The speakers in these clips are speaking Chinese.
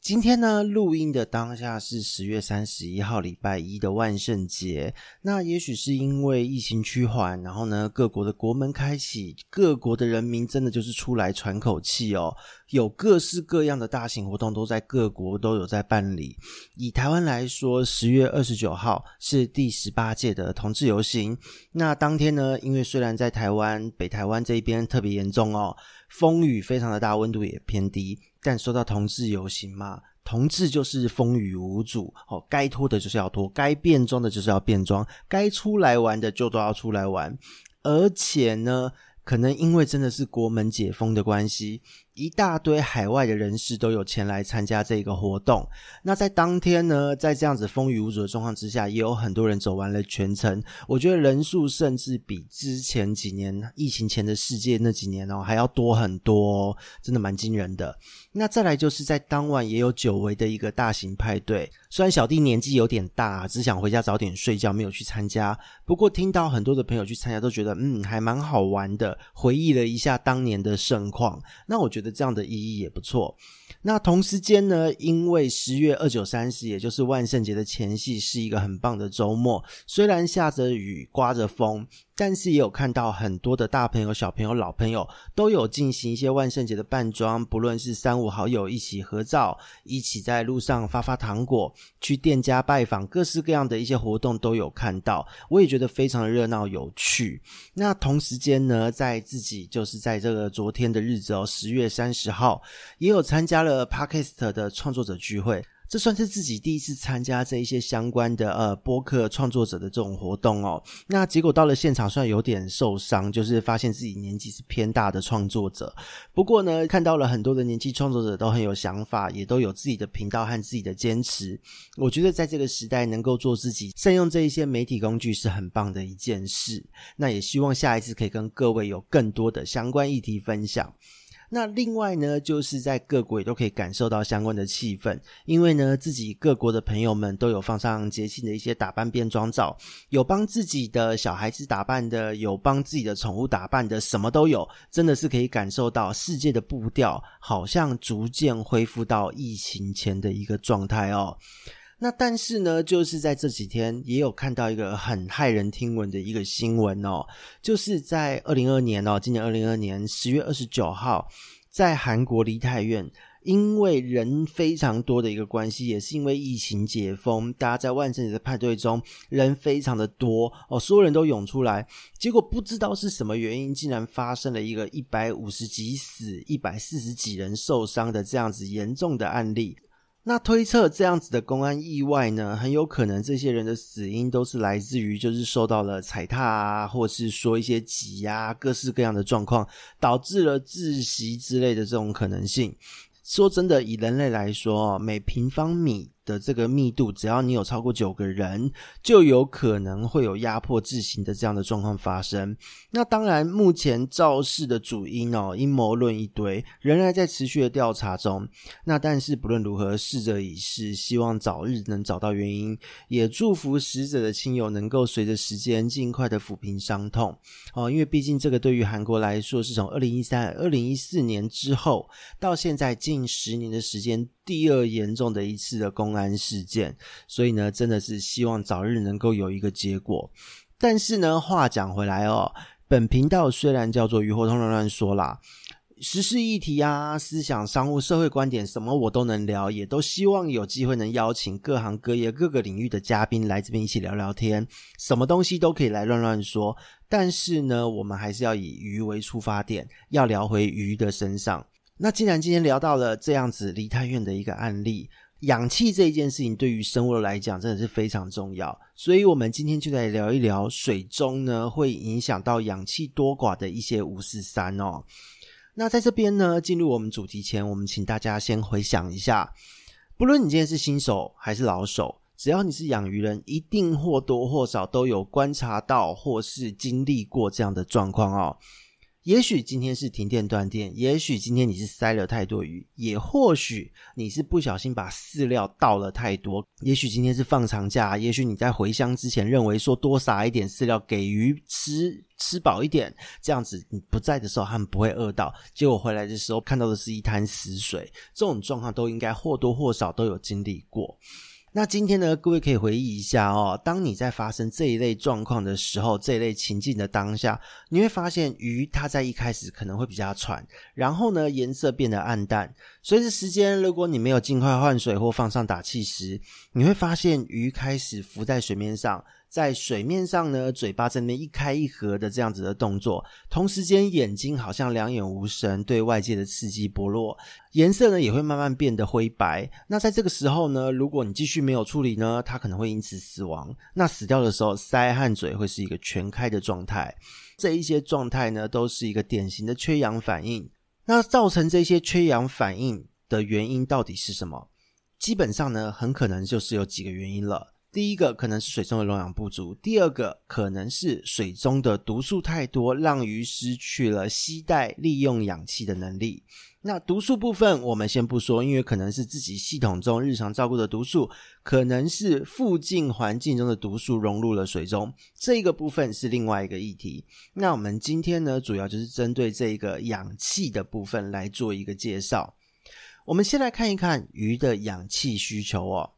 今天呢，录音的当下是十月三十一号，礼拜一的万圣节。那也许是因为疫情趋缓，然后呢，各国的国门开启，各国的人民真的就是出来喘口气哦。有各式各样的大型活动都在各国都有在办理。以台湾来说，十月二十九号是第十八届的同志游行。那当天呢，因为虽然在台湾北台湾这一边特别严重哦，风雨非常的大，温度也偏低。但说到同志游行嘛，同志就是风雨无阻哦，该脱的就是要脱，该变装的就是要变装，该出来玩的就都要出来玩，而且呢，可能因为真的是国门解封的关系。一大堆海外的人士都有前来参加这个活动。那在当天呢，在这样子风雨无阻的状况之下，也有很多人走完了全程。我觉得人数甚至比之前几年疫情前的世界那几年哦还要多很多，真的蛮惊人的。那再来就是在当晚也有久违的一个大型派对。虽然小弟年纪有点大，只想回家早点睡觉，没有去参加。不过听到很多的朋友去参加，都觉得嗯还蛮好玩的，回忆了一下当年的盛况。那我觉得。这样的意义也不错。那同时间呢，因为十月二九三十，也就是万圣节的前夕，是一个很棒的周末。虽然下着雨，刮着风。但是也有看到很多的大朋友、小朋友、老朋友都有进行一些万圣节的扮装，不论是三五好友一起合照，一起在路上发发糖果，去店家拜访，各式各样的一些活动都有看到，我也觉得非常的热闹有趣。那同时间呢，在自己就是在这个昨天的日子哦，十月三十号，也有参加了 Podcast 的创作者聚会。这算是自己第一次参加这一些相关的呃播客创作者的这种活动哦。那结果到了现场，虽然有点受伤，就是发现自己年纪是偏大的创作者。不过呢，看到了很多的年轻创作者都很有想法，也都有自己的频道和自己的坚持。我觉得在这个时代能够做自己，善用这一些媒体工具是很棒的一件事。那也希望下一次可以跟各位有更多的相关议题分享。那另外呢，就是在各国也都可以感受到相关的气氛，因为呢，自己各国的朋友们都有放上节庆的一些打扮变装照，有帮自己的小孩子打扮的，有帮自己的宠物打扮的，什么都有，真的是可以感受到世界的步调好像逐渐恢复到疫情前的一个状态哦。那但是呢，就是在这几天也有看到一个很骇人听闻的一个新闻哦，就是在二零二年哦，今年二零二年十月二十九号，在韩国梨泰院，因为人非常多的一个关系，也是因为疫情解封，大家在万圣节的派对中人非常的多哦，所有人都涌出来，结果不知道是什么原因，竟然发生了一个一百五十几死、一百四十几人受伤的这样子严重的案例。那推测这样子的公安意外呢，很有可能这些人的死因都是来自于就是受到了踩踏啊，或是说一些挤压，各式各样的状况，导致了窒息之类的这种可能性。说真的，以人类来说，每平方米的这个密度，只要你有超过九个人，就有可能会有压迫窒息的这样的状况发生。那当然，目前肇事的主因哦，阴谋论一堆，仍然在持续的调查中。那但是不论如何，逝者已逝，希望早日能找到原因，也祝福死者的亲友能够随着时间尽快的抚平伤痛哦。因为毕竟这个对于韩国来说，是从二零一三、二零一四年之后到现在近十年的时间。第二严重的一次的公安事件，所以呢，真的是希望早日能够有一个结果。但是呢，话讲回来哦，本频道虽然叫做鱼活通乱乱说啦，时事议题啊、思想、商务、社会观点什么我都能聊，也都希望有机会能邀请各行各业各个领域的嘉宾来这边一起聊聊天，什么东西都可以来乱乱说。但是呢，我们还是要以鱼为出发点，要聊回鱼的身上。那既然今天聊到了这样子梨泰院的一个案例，氧气这一件事情对于生物来讲真的是非常重要，所以我们今天就来聊一聊水中呢会影响到氧气多寡的一些五四三哦。那在这边呢，进入我们主题前，我们请大家先回想一下，不论你今天是新手还是老手，只要你是养鱼人，一定或多或少都有观察到或是经历过这样的状况哦。也许今天是停电断电，也许今天你是塞了太多鱼，也或许你是不小心把饲料倒了太多，也许今天是放长假，也许你在回乡之前认为说多撒一点饲料给鱼吃，吃饱一点，这样子你不在的时候他们不会饿到，结果回来的时候看到的是一滩死水，这种状况都应该或多或少都有经历过。那今天呢，各位可以回忆一下哦，当你在发生这一类状况的时候，这一类情境的当下，你会发现鱼它在一开始可能会比较喘，然后呢颜色变得暗淡，随着时间，如果你没有尽快换水或放上打气时，你会发现鱼开始浮在水面上。在水面上呢，嘴巴在那边一开一合的这样子的动作，同时间眼睛好像两眼无神，对外界的刺激薄弱，颜色呢也会慢慢变得灰白。那在这个时候呢，如果你继续没有处理呢，它可能会因此死亡。那死掉的时候，鳃和嘴会是一个全开的状态。这一些状态呢，都是一个典型的缺氧反应。那造成这些缺氧反应的原因到底是什么？基本上呢，很可能就是有几个原因了。第一个可能是水中的溶氧不足，第二个可能是水中的毒素太多，让鱼失去了吸带利用氧气的能力。那毒素部分我们先不说，因为可能是自己系统中日常照顾的毒素，可能是附近环境中的毒素融入了水中，这个部分是另外一个议题。那我们今天呢，主要就是针对这个氧气的部分来做一个介绍。我们先来看一看鱼的氧气需求哦。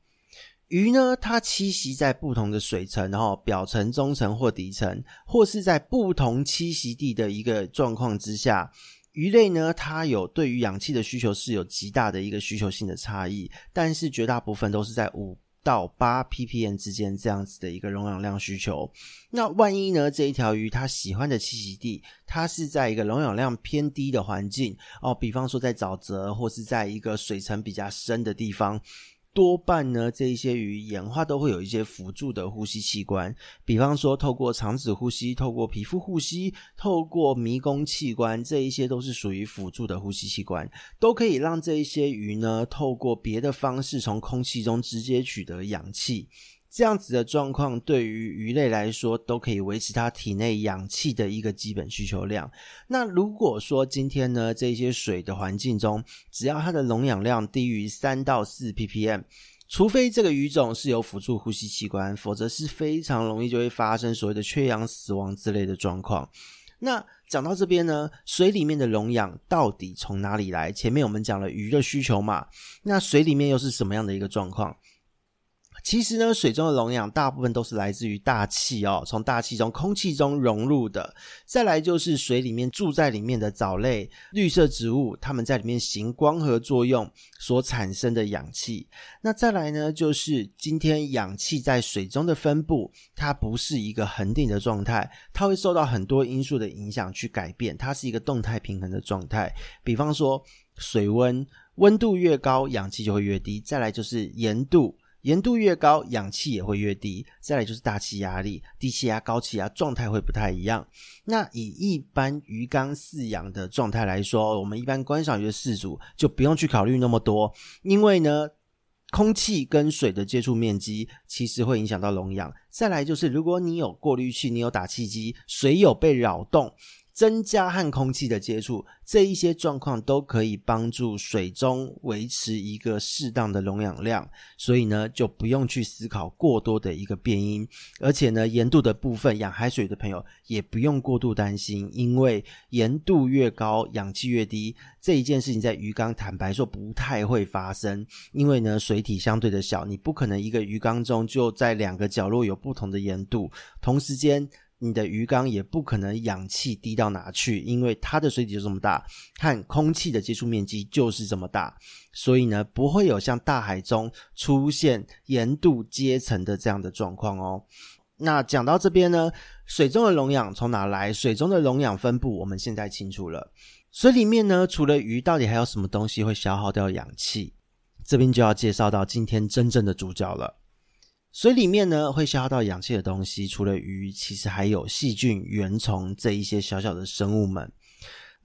鱼呢，它栖息在不同的水层，然后表层、中层或底层，或是在不同栖息地的一个状况之下，鱼类呢，它有对于氧气的需求是有极大的一个需求性的差异，但是绝大部分都是在五到八 ppm 之间这样子的一个容氧量需求。那万一呢，这一条鱼它喜欢的栖息地，它是在一个容氧量偏低的环境哦，比方说在沼泽或是在一个水层比较深的地方。多半呢，这一些鱼演化都会有一些辅助的呼吸器官，比方说透过肠子呼吸、透过皮肤呼吸、透过迷宫器官，这一些都是属于辅助的呼吸器官，都可以让这一些鱼呢，透过别的方式从空气中直接取得氧气。这样子的状况对于鱼类来说，都可以维持它体内氧气的一个基本需求量。那如果说今天呢，这些水的环境中，只要它的溶氧量低于三到四 ppm，除非这个鱼种是有辅助呼吸器官，否则是非常容易就会发生所谓的缺氧死亡之类的状况。那讲到这边呢，水里面的溶氧到底从哪里来？前面我们讲了鱼的需求嘛，那水里面又是什么样的一个状况？其实呢，水中的溶氧大部分都是来自于大气哦，从大气中、空气中融入的。再来就是水里面住在里面的藻类、绿色植物，它们在里面行光合作用所产生的氧气。那再来呢，就是今天氧气在水中的分布，它不是一个恒定的状态，它会受到很多因素的影响去改变，它是一个动态平衡的状态。比方说水温，温度越高，氧气就会越低。再来就是盐度。盐度越高，氧气也会越低。再来就是大气压力，低气压、高气压状态会不太一样。那以一般鱼缸饲养的状态来说，我们一般观赏鱼的饲主就不用去考虑那么多，因为呢，空气跟水的接触面积其实会影响到溶氧。再来就是，如果你有过滤器，你有打气机，水有被扰动。增加和空气的接触，这一些状况都可以帮助水中维持一个适当的溶氧量，所以呢，就不用去思考过多的一个变因，而且呢，盐度的部分，养海水的朋友也不用过度担心，因为盐度越高，氧气越低，这一件事情在鱼缸坦白说不太会发生，因为呢，水体相对的小，你不可能一个鱼缸中就在两个角落有不同的盐度，同时间。你的鱼缸也不可能氧气低到哪去，因为它的水体就这么大，和空气的接触面积就是这么大，所以呢，不会有像大海中出现盐度阶层的这样的状况哦。那讲到这边呢，水中的溶氧从哪来？水中的溶氧分布我们现在清楚了。水里面呢，除了鱼，到底还有什么东西会消耗掉氧气？这边就要介绍到今天真正的主角了。水里面呢，会消耗到氧气的东西，除了鱼，其实还有细菌、原虫这一些小小的生物们。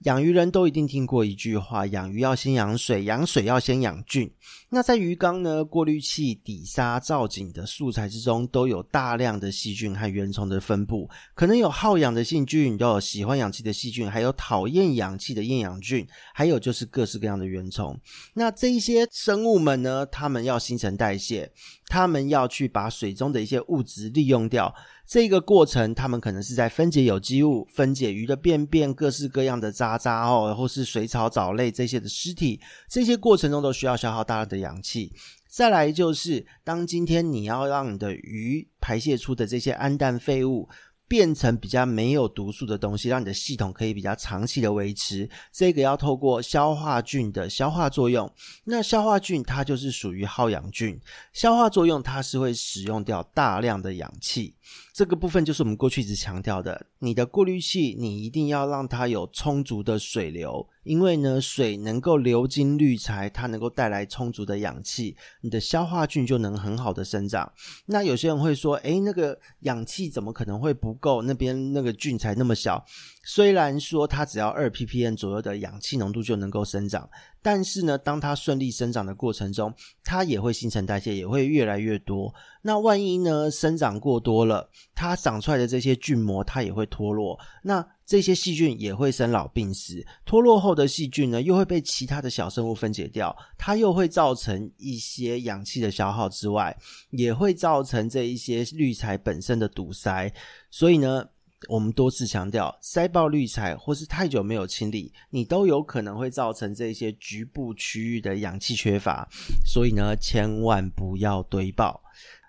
养鱼人都一定听过一句话：养鱼要先养水，养水要先养菌。那在鱼缸呢，过滤器、底沙、造景的素材之中，都有大量的细菌和原虫的分布。可能有好养的细菌，又有喜欢氧气的细菌，还有讨厌氧气的厌氧菌，还有就是各式各样的原虫。那这一些生物们呢，它们要新陈代谢，它们要去把水中的一些物质利用掉。这个过程，他们可能是在分解有机物、分解鱼的便便、各式各样的渣渣哦，或是水草、藻类这些的尸体，这些过程中都需要消耗大量的氧气。再来就是，当今天你要让你的鱼排泄出的这些氨氮废物，变成比较没有毒素的东西，让你的系统可以比较长期的维持。这个要透过消化菌的消化作用。那消化菌它就是属于耗氧菌，消化作用它是会使用掉大量的氧气。这个部分就是我们过去一直强调的，你的过滤器你一定要让它有充足的水流，因为呢，水能够流经滤材，它能够带来充足的氧气，你的消化菌就能很好的生长。那有些人会说，诶，那个氧气怎么可能会不够？那边那个菌才那么小。虽然说它只要二 ppm 左右的氧气浓度就能够生长，但是呢，当它顺利生长的过程中，它也会新陈代谢，也会越来越多。那万一呢，生长过多了，它长出来的这些菌膜它也会脱落，那这些细菌也会生老病死。脱落后的细菌呢，又会被其他的小生物分解掉，它又会造成一些氧气的消耗之外，也会造成这一些滤材本身的堵塞。所以呢，我们多次强调，塞爆滤材或是太久没有清理，你都有可能会造成这些局部区域的氧气缺乏。所以呢，千万不要堆爆。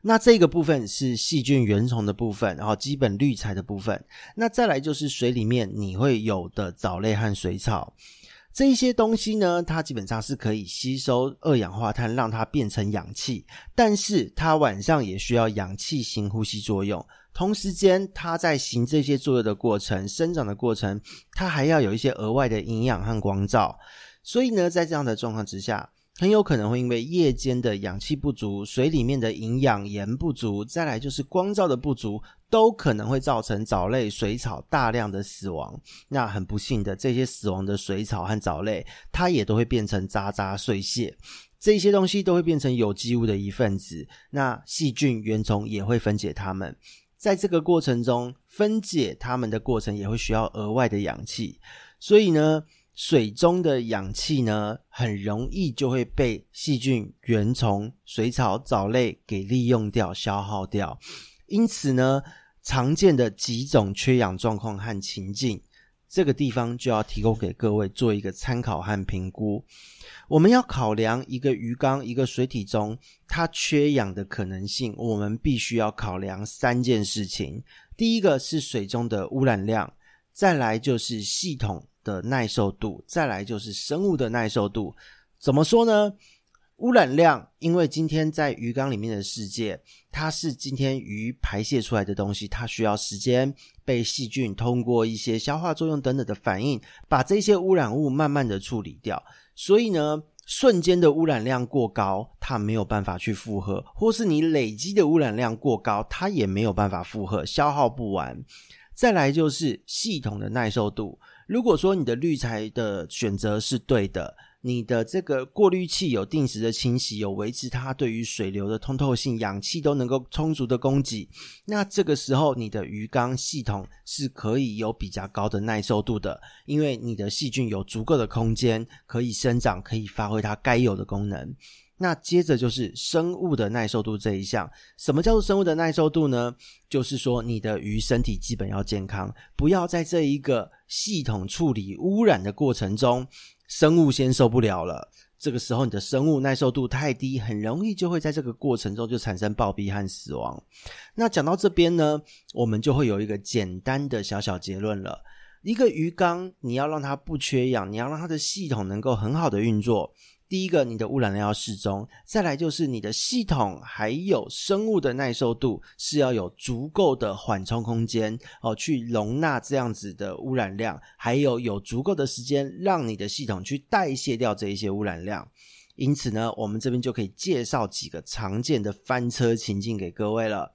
那这个部分是细菌原虫的部分，然后基本滤材的部分。那再来就是水里面你会有的藻类和水草。这一些东西呢，它基本上是可以吸收二氧化碳，让它变成氧气，但是它晚上也需要氧气行呼吸作用。同时间，它在行这些作用的过程、生长的过程，它还要有一些额外的营养和光照。所以呢，在这样的状况之下，很有可能会因为夜间的氧气不足、水里面的营养盐不足，再来就是光照的不足，都可能会造成藻类、水草大量的死亡。那很不幸的，这些死亡的水草和藻类，它也都会变成渣渣碎屑。这些东西都会变成有机物的一份子。那细菌、原虫也会分解它们。在这个过程中，分解它们的过程也会需要额外的氧气，所以呢，水中的氧气呢，很容易就会被细菌、原虫、水草、藻类给利用掉、消耗掉。因此呢，常见的几种缺氧状况和情境，这个地方就要提供给各位做一个参考和评估。我们要考量一个鱼缸、一个水体中它缺氧的可能性，我们必须要考量三件事情。第一个是水中的污染量，再来就是系统的耐受度，再来就是生物的耐受度。怎么说呢？污染量，因为今天在鱼缸里面的世界，它是今天鱼排泄出来的东西，它需要时间被细菌通过一些消化作用等等的反应，把这些污染物慢慢的处理掉。所以呢，瞬间的污染量过高，它没有办法去负荷；或是你累积的污染量过高，它也没有办法负荷，消耗不完。再来就是系统的耐受度。如果说你的滤材的选择是对的。你的这个过滤器有定时的清洗，有维持它对于水流的通透性，氧气都能够充足的供给。那这个时候，你的鱼缸系统是可以有比较高的耐受度的，因为你的细菌有足够的空间可以生长，可以发挥它该有的功能。那接着就是生物的耐受度这一项。什么叫做生物的耐受度呢？就是说你的鱼身体基本要健康，不要在这一个系统处理污染的过程中。生物先受不了了，这个时候你的生物耐受度太低，很容易就会在这个过程中就产生暴毙和死亡。那讲到这边呢，我们就会有一个简单的小小结论了。一个鱼缸，你要让它不缺氧，你要让它的系统能够很好的运作。第一个，你的污染量要适中；再来就是你的系统还有生物的耐受度是要有足够的缓冲空间哦，去容纳这样子的污染量，还有有足够的时间让你的系统去代谢掉这一些污染量。因此呢，我们这边就可以介绍几个常见的翻车情境给各位了。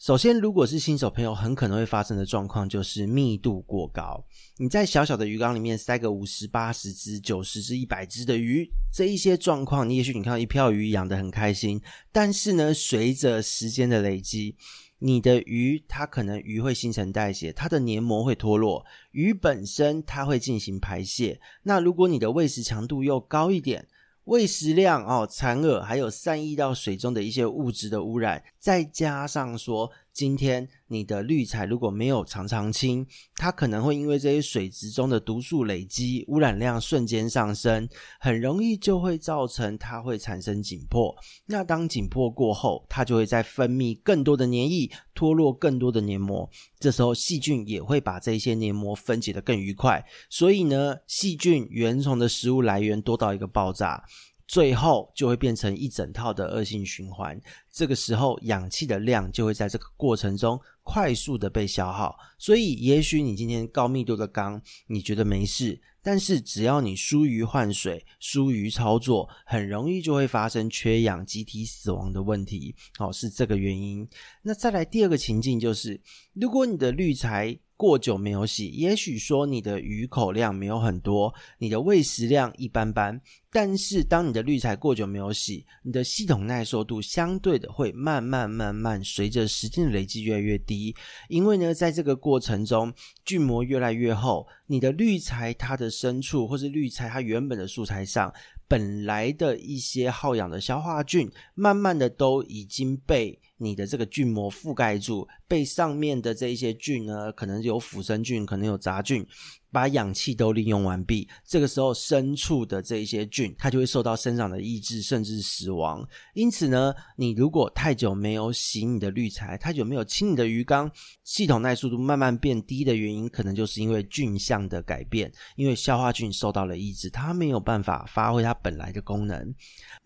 首先，如果是新手朋友，很可能会发生的状况就是密度过高。你在小小的鱼缸里面塞个五十、八十只、九十只、一百只的鱼，这一些状况，你也许你看到一票鱼养得很开心，但是呢，随着时间的累积，你的鱼它可能鱼会新陈代谢，它的黏膜会脱落，鱼本身它会进行排泄。那如果你的喂食强度又高一点，喂食量哦，残饵还有散溢到水中的一些物质的污染，再加上说，今天你的滤材如果没有常常清，它可能会因为这些水质中的毒素累积，污染量瞬间上升，很容易就会造成它会产生紧迫。那当紧迫过后，它就会再分泌更多的粘液，脱落更多的黏膜。这时候细菌也会把这些黏膜分解得更愉快。所以呢，细菌原虫的食物来源多到一个爆炸。最后就会变成一整套的恶性循环，这个时候氧气的量就会在这个过程中快速的被消耗。所以，也许你今天高密度的缸，你觉得没事，但是只要你疏于换水、疏于操作，很容易就会发生缺氧、集体死亡的问题。哦，是这个原因。那再来第二个情境就是，如果你的滤材，过久没有洗，也许说你的鱼口量没有很多，你的喂食量一般般，但是当你的滤材过久没有洗，你的系统耐受度相对的会慢慢慢慢随着时间的累积越来越低，因为呢，在这个过程中菌膜越来越厚，你的滤材它的深处或是滤材它原本的素材上本来的一些耗氧的消化菌，慢慢的都已经被。你的这个菌膜覆盖住，被上面的这一些菌呢，可能有腐生菌，可能有杂菌。把氧气都利用完毕，这个时候深处的这一些菌，它就会受到生长的抑制，甚至死亡。因此呢，你如果太久没有洗你的滤材，太久没有清你的鱼缸，系统耐受度慢慢变低的原因，可能就是因为菌相的改变，因为消化菌受到了抑制，它没有办法发挥它本来的功能。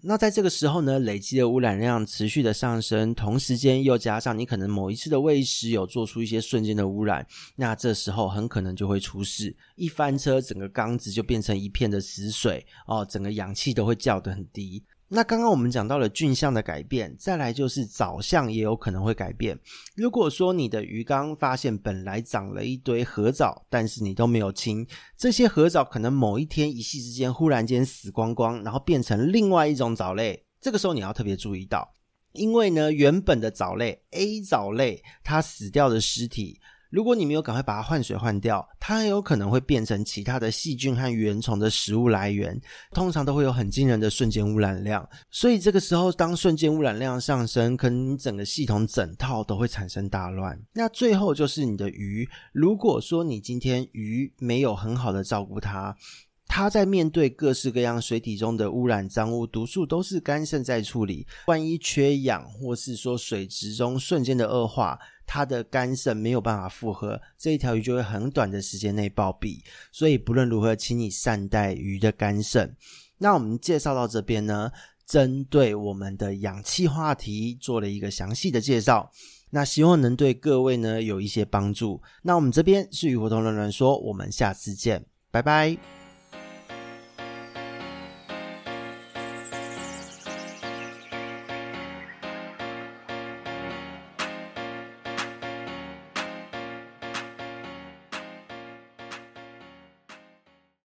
那在这个时候呢，累积的污染量持续的上升，同时间又加上你可能某一次的喂食有做出一些瞬间的污染，那这时候很可能就会出事。一翻车，整个缸子就变成一片的死水哦，整个氧气都会降得很低。那刚刚我们讲到了菌相的改变，再来就是藻相也有可能会改变。如果说你的鱼缸发现本来长了一堆褐藻，但是你都没有清，这些褐藻可能某一天一夕之间忽然间死光光，然后变成另外一种藻类，这个时候你要特别注意到，因为呢，原本的藻类 A 藻类它死掉的尸体。如果你没有赶快把它换水换掉，它很有可能会变成其他的细菌和原虫的食物来源，通常都会有很惊人的瞬间污染量。所以这个时候，当瞬间污染量上升，可能你整个系统整套都会产生大乱。那最后就是你的鱼，如果说你今天鱼没有很好的照顾它，它在面对各式各样水体中的污染、脏污、毒素，都是肝肾在处理。万一缺氧，或是说水质中瞬间的恶化。它的肝肾没有办法负荷，这一条鱼就会很短的时间内暴毙。所以不论如何，请你善待鱼的肝肾。那我们介绍到这边呢，针对我们的氧气话题做了一个详细的介绍。那希望能对各位呢有一些帮助。那我们这边是鱼活通乱乱说，我们下次见，拜拜。